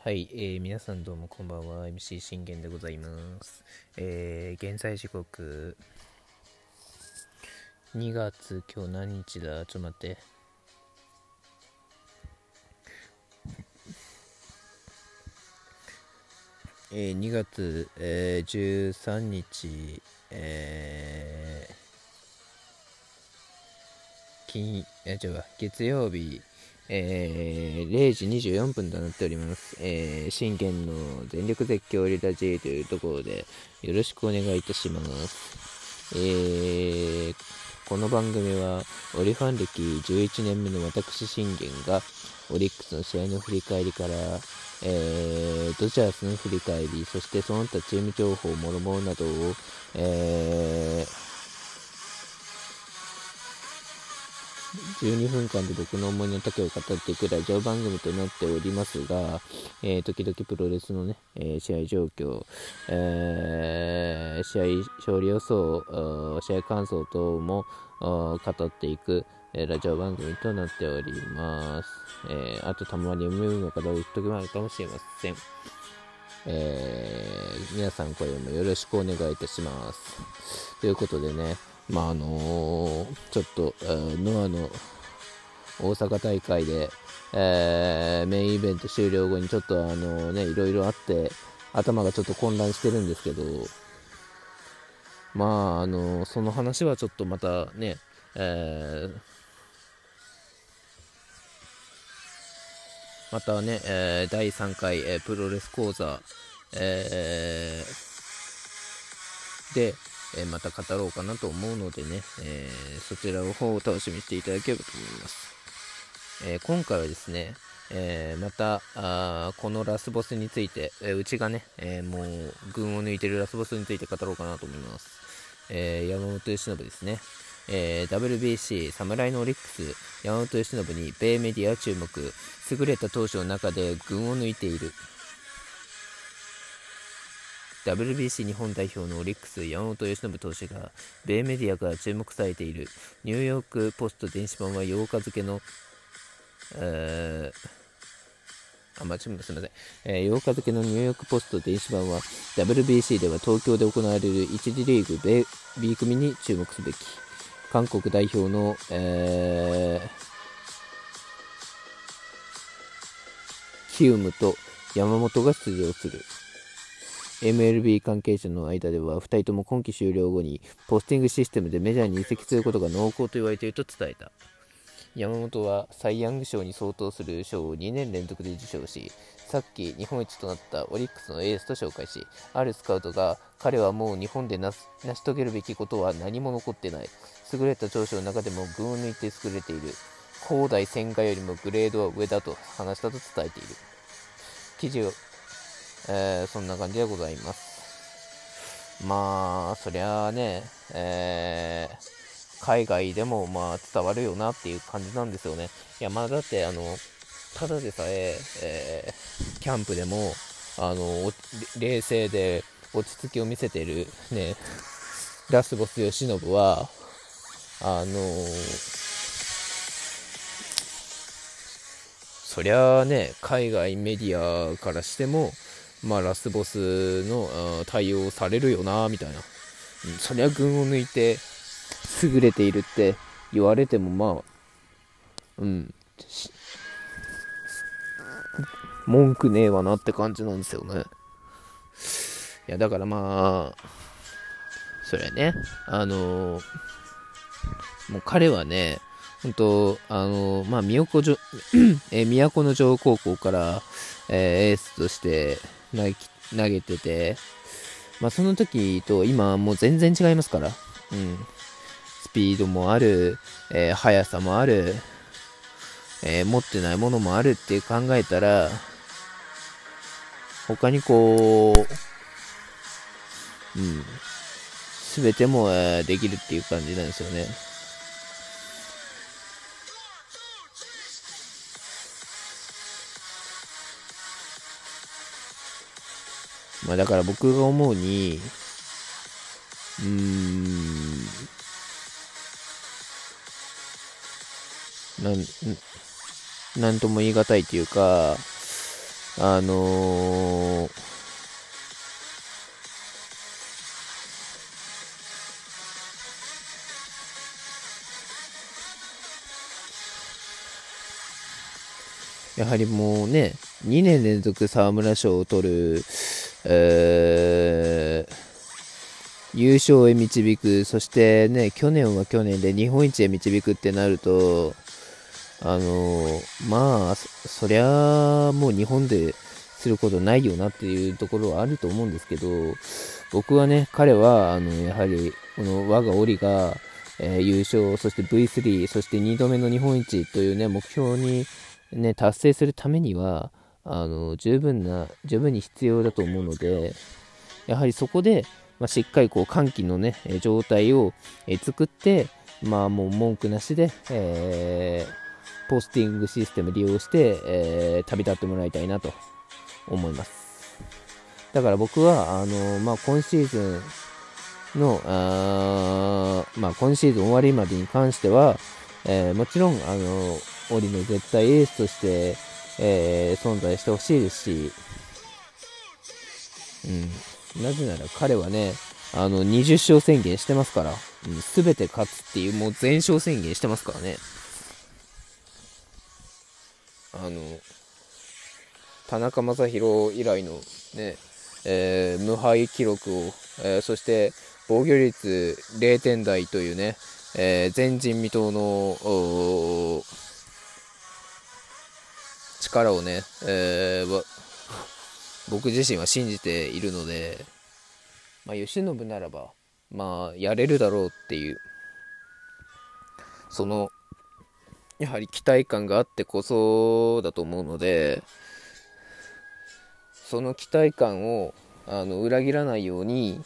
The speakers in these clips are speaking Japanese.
はい、えー、皆さんどうもこんばんは。MC 信玄でございます、えー、現在時刻。2月今日何日だ？ちょっと待って。えー、2月、えー、13日、えー、金、え違う月曜日、えー、0時24分となっております。えー、信玄の全力絶叫リラジーというところでよろしくお願いいたします。えー、この番組はオリファン歴11年目の私信玄がオリックスの試合の振り返りから、えー、ドジャースの振り返り、そしてその他チーム情報、もろもろなどを、えー12分間で僕の思いの丈を語っていくラジオ番組となっておりますが、えー、時々プロレスのね、えー、試合状況、えー、試合勝利予想、試合感想等も語っていく、えラジオ番組となっております。えあとたまに読むのかどういう時もあるかもしれません。え皆さんこれもよろしくお願いいたします。ということでね、まああの、ちょっと、ノアの大阪大会で、えー、メインイベント終了後にちょっとあのね、いろいろあって、頭がちょっと混乱してるんですけど、まあ、あのその話はちょっとまたね、えー、またね、えー、第3回、えー、プロレス講座、えー、で、えまた語ろうかなと思うのでね、えそちらの方を楽しみにしていただければと思います。え今回はですね、えまたあこのラスボスについて、えうちがね、えもう群を抜いてるラスボスについて語ろうかなと思います。え山本由伸ですね。えー、WBC 侍のオリックス山本由伸に米メディア注目優れた投手の中で群を抜いている WBC 日本代表のオリックス山本由伸投手が米メディアから注目されているニューヨーク・ポスト電子版は8日付の、えー、あ、間違えません。えー、8日付のニューヨークポスト電子版は WBC では東京で行われる1次リーグ米 B 組に注目すべき韓国代表の、えー、キウムと山本が出場する。MLB 関係者の間では2人とも今季終了後にポスティングシステムでメジャーに移籍することが濃厚と言われていると伝えた。山本はサイ・ヤング賞に相当する賞を2年連続で受賞しさっき日本一となったオリックスのエースと紹介しあるスカウトが彼はもう日本で成し遂げるべきことは何も残ってない。優れた長所の中でも群を抜いて優れている。広大千賀よりもグレードは上だと話したと伝えている。記事をえー、そんな感じでございます。まあ、そりゃあね、えー、海外でもまあ伝わるよなっていう感じなんですよね。いや、まあだって、あの、ただでさええー、キャンプでも、あの、冷静で落ち着きを見せてるね、ラスボス慶喜は、あのそりゃあね、海外メディアからしても、まあ、ラスボスの対応されるよな、みたいな。そりゃ群を抜いて、優れているって言われても、まあ、うん、文句ねえわなって感じなんですよね。いや、だからまあ、それね、あの、もう彼はね、本当あの、まあ、都城、え都城高校から、えー、エースとして、投げてて、まあ、その時と今もう全然違いますから、うん、スピードもある、えー、速さもある、えー、持ってないものもあるって考えたら、他にこう、うん、すべても、できるっていう感じなんですよね。まあだから僕が思うに、うーん、なん、なんとも言い難いっていうか、あのーやはりもうね、2年連続沢村賞を取る、え、優勝へ導く、そしてね、去年は去年で日本一へ導くってなると、あの、まあ、そりゃもう日本ですることないよなっていうところはあると思うんですけど、僕はね、彼は、あの、やはり、この我が檻が、えー、優勝、そして V3、そして2度目の日本一というね、目標にね、達成するためには、あの、十分な、十分に必要だと思うので、やはりそこで、まあ、しっかりこう歓喜のね、状態を、作って、まあもう文句なしで、えー、ポスティングシステム利用して、えー、旅立ってもらいたいなと思います。だから僕は、あのまあ、今シーズンの、あまあ、今シーズン終わりまでに関しては、えー、もちろん、あのオリの絶対エースとして、えー、存在してほしいですし、うん、なぜなら彼はね、あの、20勝宣言してますから、す、べ、て勝つっていう、もう全勝宣言してますからね。あの、田中将大以来のね、えー、無敗記録を、えー、そして防御率0点台というね、えー、前人未到の力をね、えー、僕自身は信じているので、まあ、慶喜ならば、まあ、やれるだろうっていう、その、やはり期待感があってこそだと思うので、その期待感をあの裏切らないように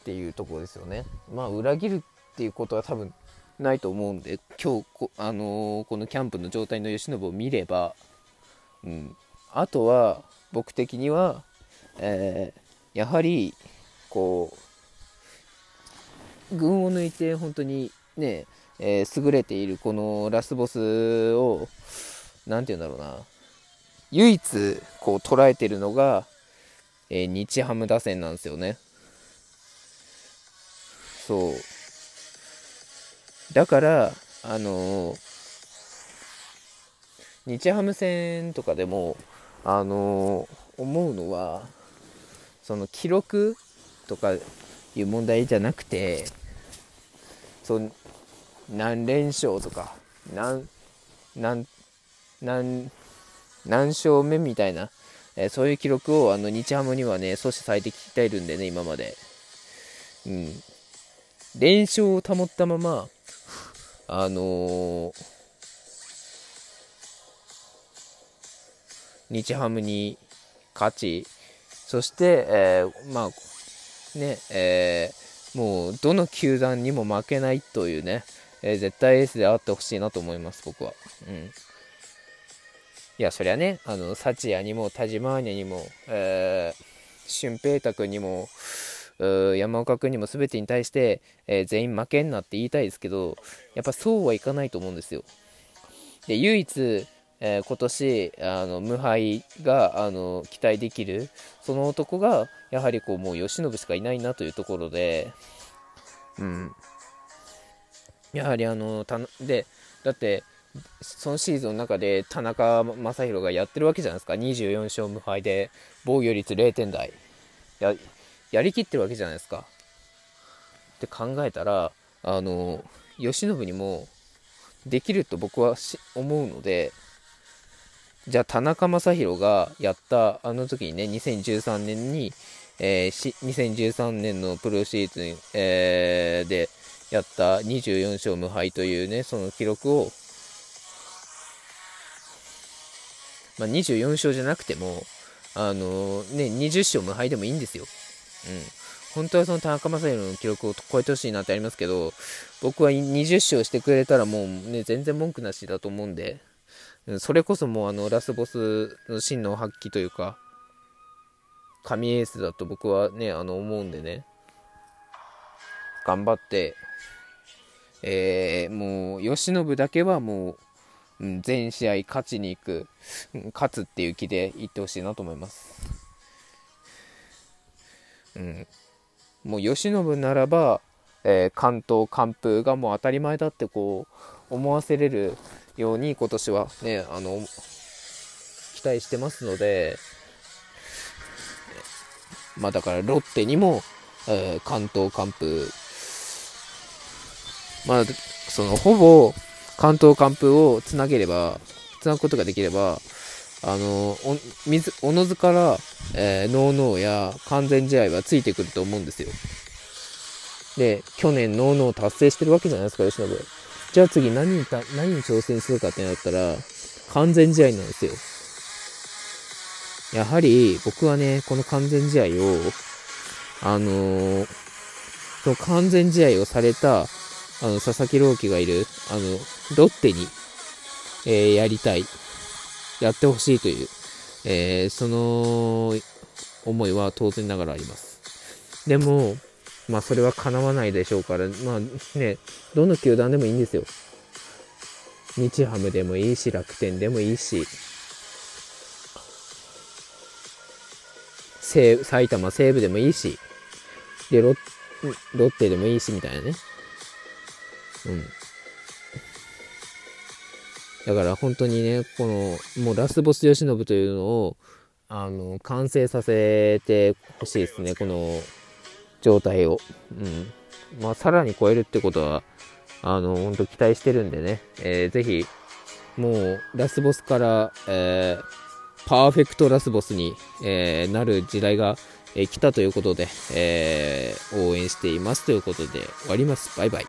っていうところですよね。まあ裏切るっていうことは多分ないと思うんで今日こ,、あのー、このキャンプの状態の慶喜を見れば、うん、あとは僕的には、えー、やはりこう群を抜いて本当にね、えー、優れているこのラスボスを何て言うんだろうな唯一こう捉えてるのが、えー、日ハム打線なんですよね。そう。だから、あの、日ハム戦とかでも、あの、思うのは、その記録とかいう問題じゃなくて、そ何連勝とか、何、何、何、何勝目みたいな、えー、そういう記録をあの日ハムにはね、阻止されてきているんでね、今まで。うん。連勝を保ったまま、あのー、日ハムに勝ち、そして、えー、まあ、ね、えー、もう、どの球団にも負けないというね、えー、絶対エースであってほしいなと思います、僕は。うん。いや、そりゃね、あの、サチヤにも、田島アーニャにも、えー、俊平太君にも、山岡君にも全てに対して、えー、全員負けんなって言いたいですけど、やっぱそうはいかないと思うんですよ。で、唯一、えー、今年あの無敗があの期待できるその男がやはりこうもう慶喜しかいないなというところで、うん、やはりあのたでだってそのシーズンの中で田中将大がやってるわけじゃないですか。24勝無敗で防御率0点台。やりきってるわけじゃないですか。って考えたら、あの、慶喜にもできると僕は思うので、じゃあ田中将大がやったあの時にね、2013年に、えー、2013年のプロシーズン、えー、でやった24勝無敗というね、その記録を、まあ、24勝じゃなくても、あのー、ね、20勝無敗でもいいんですよ。うん。本当はその田中将大の記録を超えてほしいなってありますけど、僕は20勝してくれたらもうね、全然文句なしだと思うんで、それこそもうあのラスボスの真の発揮というか、神エースだと僕はね、あの思うんでね、頑張って、えー、もう、吉信だけはもう、全試合勝ちに行く、勝つっていう気でいってほしいなと思います。うん。もう、吉信ならば、えー、関東完封がもう当たり前だってこう、思わせれるように今年はね、あの、期待してますので、まあだからロッテにも、えー、関東完封、まあ、そのほぼ関東完封をつなげれば、つなぐことができれば、あの、お水、おのずから、えー、ノーノーや完全試合はついてくると思うんですよ。で、去年ノーノー達成してるわけじゃないですか、吉信。じゃあ次何にた何に挑戦するかってなったら、完全試合なんですよ。やはり僕はね、この完全試合を、あのー、その完全試合をされた、あの、佐々木朗希がいる、あの、ロッテに、えー、やりたい、やってほしいという、えー、その思いは当然ながらあります。でも、まあそれは叶わないでしょうから、まあね、どの球団でもいいんですよ。日ハムでもいいし、楽天でもいいし、西埼玉西部でもいいし、でロ、ロッテでもいいし、みたいなね。うん。だから本当にね、この、もうラスボス慶喜というのを、あの、完成させてほしいですね、この状態を。うん。まあ、さらに超えるってことは、あの、本当期待してるんでね、えー、ぜひ、もう、ラスボスから、えー、パーフェクトラスボスに、えー、なる時代が、えー、来たということで、えー、応援していますということで終わります。バイバイ。